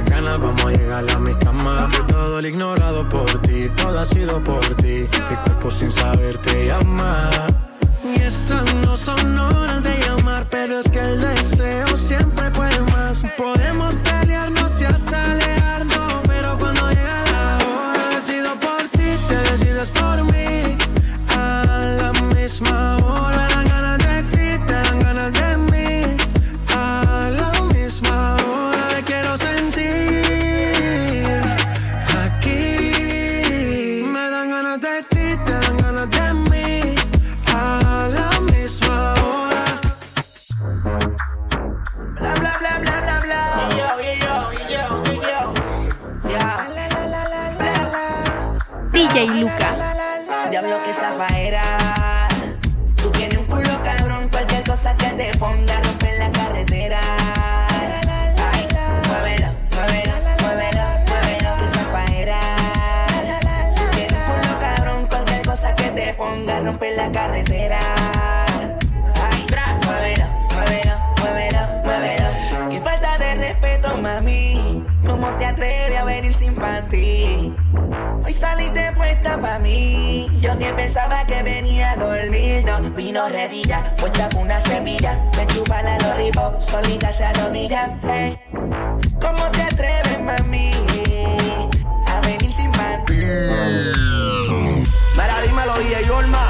Estas ganas, vamos a llegar a mi cama. Que todo el ignorado por ti, todo ha sido por ti. Mi cuerpo sin saber te llama. Y estas no son horas la carretera. Ay, muévelo, muévelo, muévelo, muévelo. Qué falta de respeto, mami. ¿Cómo te atreves a venir sin panty? Hoy saliste puesta pa' mí. Yo ni pensaba que venía a dormir. No, vino redilla, puesta con una semilla. Me chupa la lollipop, solita se arrodilla. Hey. ¿Cómo te atreves, mami? A venir sin panty. Mira, dímelo, DJ Yorma,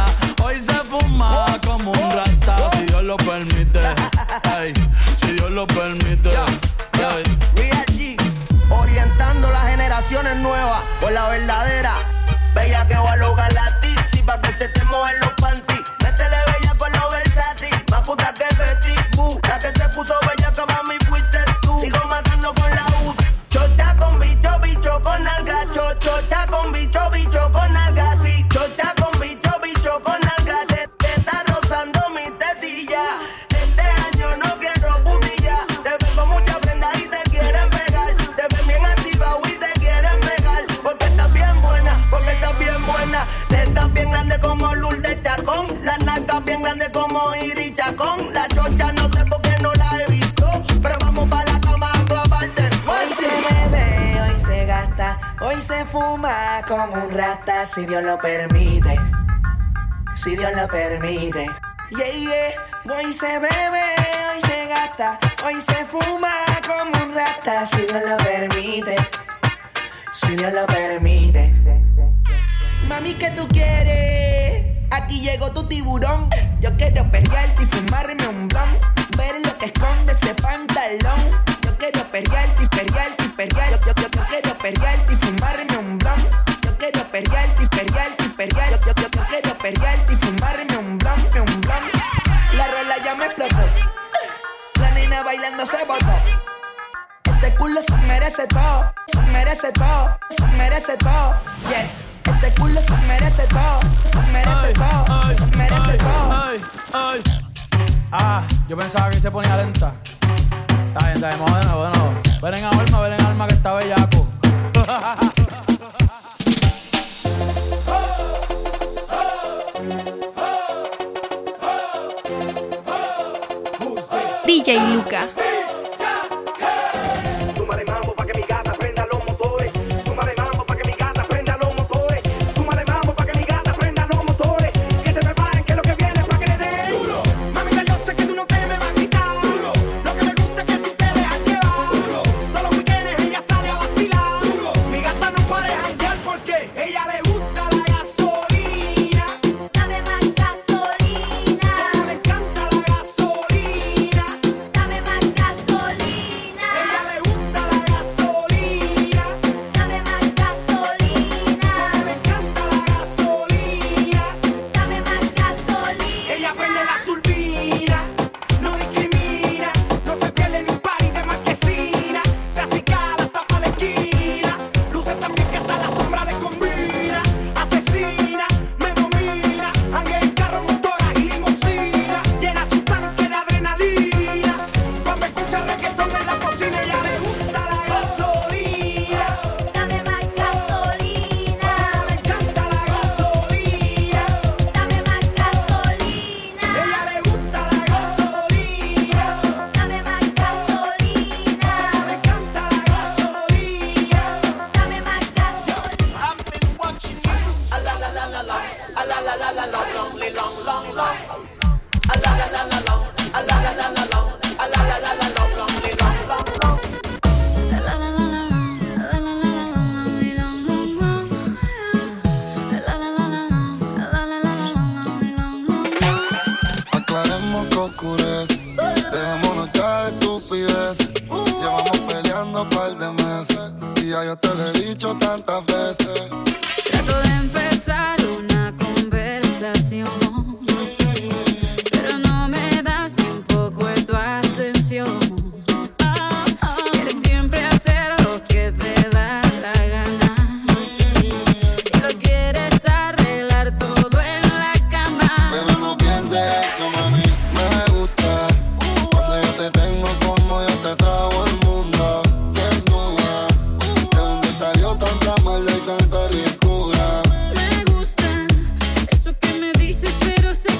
fuma como un rata, si Dios lo permite. Si Dios lo permite. Yeah. Hoy se bebe, hoy se gasta, hoy se fuma como un rata, si Dios lo permite. Si Dios lo permite. Mami, ¿qué tú quieres? Aquí llegó tu tiburón. Yo quiero perrearte y fumarme un blunt. Ver lo que esconde ese pantalón. Yo quiero perrearte y perrearte y perrearte. Yo, yo, yo, yo quiero y fumarme un blunt. Yo quiero perrearte y perrearte y perrearte. Yo, yo, yo, quiero y fumarme un blunt, un blunt. La rola ya me explotó. La nena bailando se botó. Ese culo se merece todo, se merece todo, se merece todo. Yes. Ese culo se merece todo, se merece todo, se merece todo. ay, ay. Ah, yo pensaba que se ponía lenta. Está bien, está bien, de nuevo. Ven en alma, ven en alma que está bellaco. DJ Luca.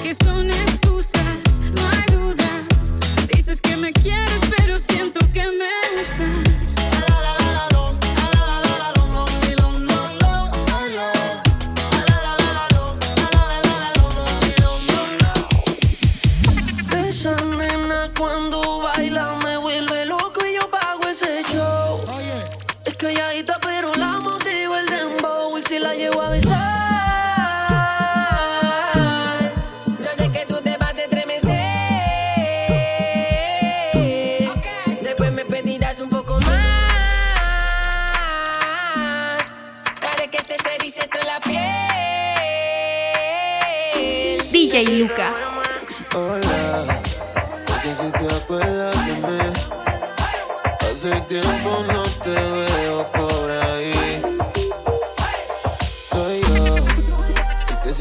que son excusas, no hay duda. Dices que me quieres, pero siento que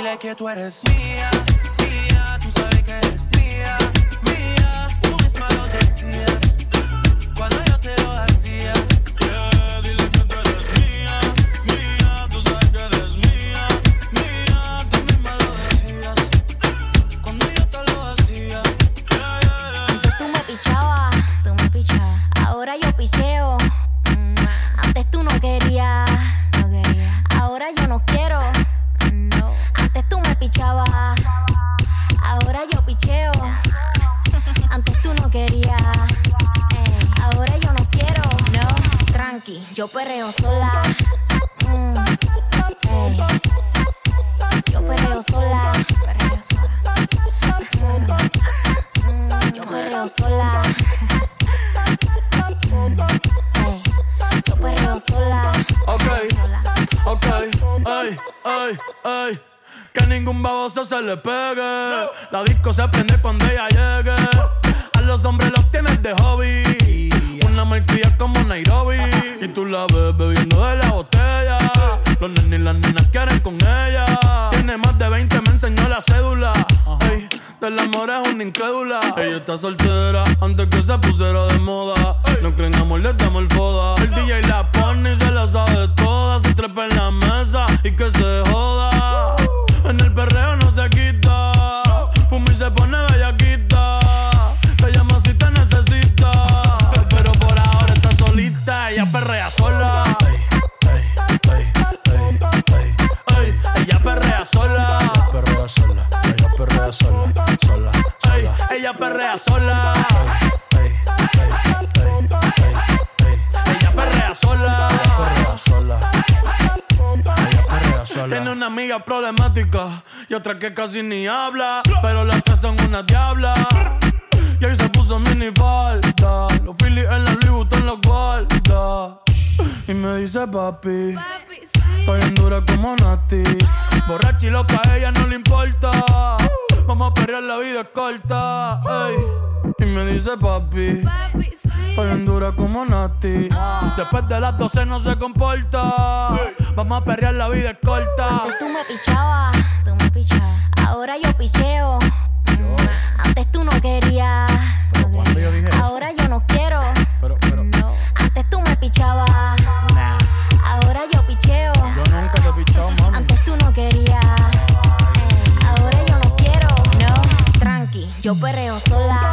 Dile que tú ay, ay, ay. Que ningún baboso se le pegue. La disco se prende cuando ella llegue. A los hombres los tienes de hobby. Una malcria como Nairobi. Y tú la ves bebiendo de la botella. Los nenes y las nenas quieren con ella. Tiene más de 20, me enseñó la cédula. Ey, del amor es una incrédula. Ella está soltera antes que se pusiera de moda. No creen amor, le damos el foda. El DJ la pone y se la sabe toda. Se trepa en la mesa y que se joda. En el perreo no se quita. Fuma y se pone bellaquita. Te llama si te necesita. Pero por ahora está solita. Ella perrea sola. Ella perrea sola. Perrea sola. Ella perrea. Sola. Ella perrea sola. Ella perrea sola. Ella perrea sola. Tiene una amiga problemática y otra que casi ni habla. Pero las tres son una diabla. Y ahí se puso mini falta. Los Phillies en la Louis Vuitton los guarda. Y me dice papi. Estoy en dura como Nati. Borracha y loca, a ella no le importa. Vamos a perrear, la vida es corta. ey. Y me dice papi. Estoy en dura como Nati. Después de las 12 no se comporta. Vamos a perrear, la vida es corta. Antes tú me pichabas, tú me pichabas. Ahora yo picheo. Mm, Antes tú no querías. cuando yo dije eso? Ahora yo no quiero. Pero, pero, No. Antes tú me pichabas. Yo perreo sola.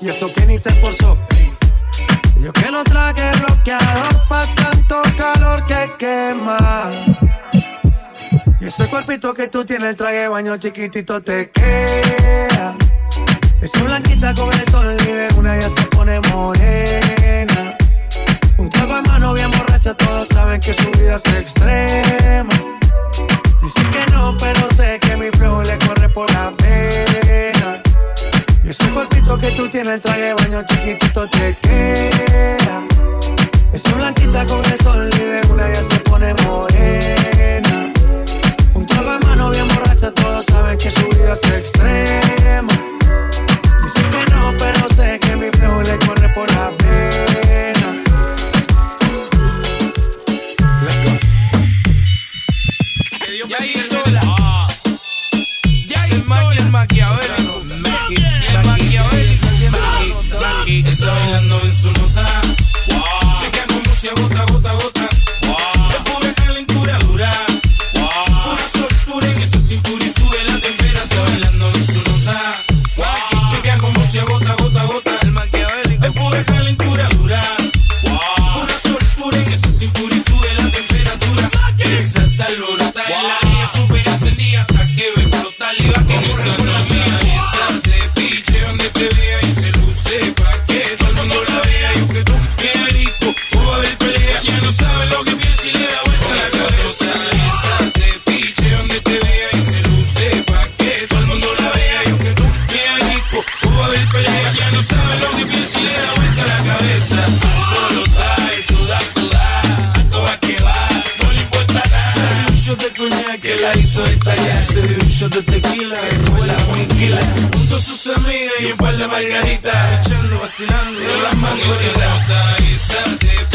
Y eso que ni se esforzó. Yo que no traje bloqueado pa' tanto calor que quema. Y ese cuerpito que tú tienes, el traje baño chiquitito te queda. Esa blanquita con el sol y de una ya se pone morena. Un trago a mano bien borracha, todos saben que su vida es extrema. Dicen que no, pero sé que mi flow le corre por la pena. Ese cuerpito que tú tienes, el traje de baño chiquitito te queda. Esa blanquita con el sol y de una ya se pone morena. Un trago de mano bien borracha, todos saben que su vida es extrema. solo da y un par de margaritas, echando, vacilando, y las mangoritas.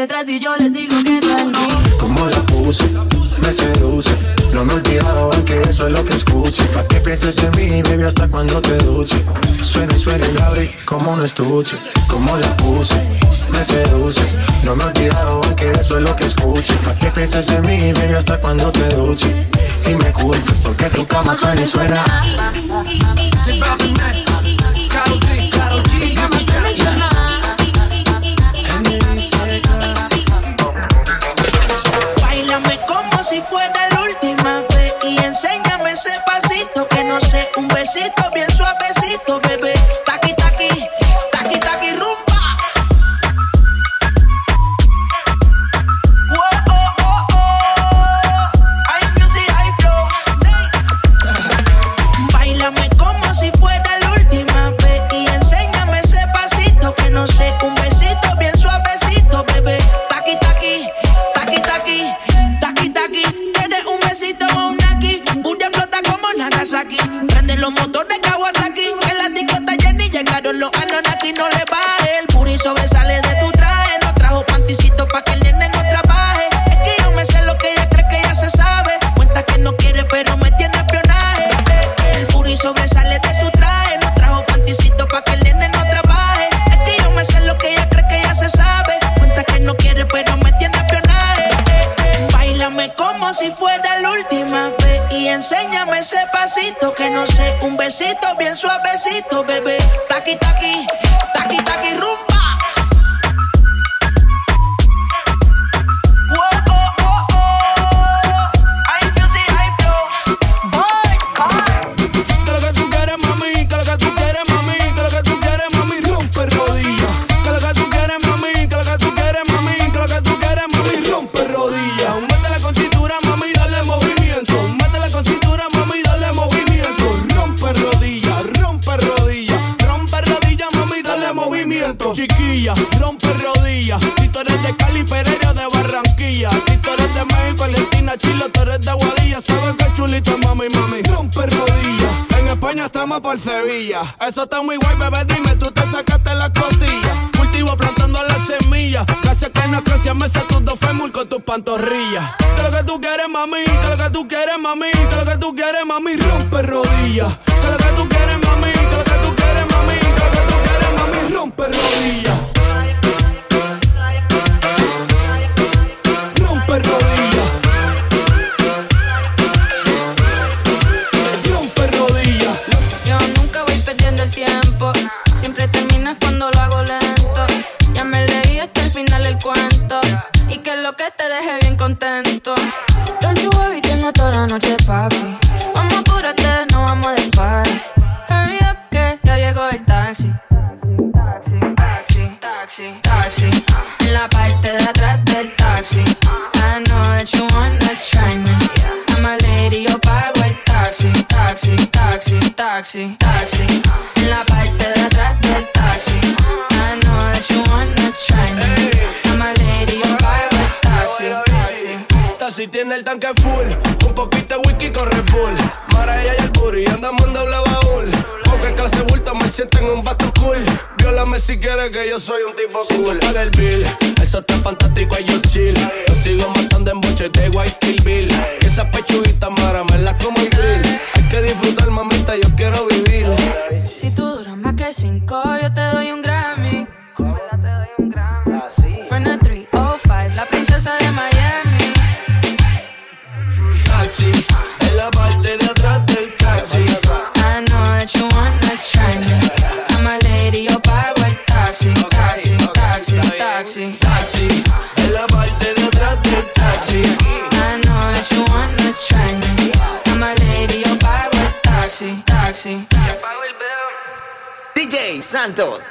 detrás y yo les digo que no es no. Como la puse, me seduce. No me olvidaba que eso es lo que escuche. Pa' que pienses en mí, baby, hasta cuando te duche. Suena y suena y abre como un estuche. Como la puse, me seduce. No me he olvidado que eso es lo que escuche. Pa' que pienses en mí, baby, hasta cuando te duche. Y me culpes porque tu cama suena y suena. suena. si fuera la última vez. Y enséñame ese pasito que no sé, un besito bien por Sevilla. Eso está muy guay, bebé, dime, tú te sacaste las costillas. Cultivo plantando las semillas. casi que no crecian meses tus dos fémur con tus pantorrillas. Que lo que tú quieres, mami, que lo que tú quieres, mami, que lo que tú quieres, mami, rompe rodillas. Que lo si quieres que yo soy un tipo si cool. El bill, eso está fantástico, y yo chill. Lo sigo matando en boche de White Bill. Y esa pechuguita mara me la como el grill. Hay que disfrutar, mamita, yo quiero vivir. Si tú duras más que cinco Santos.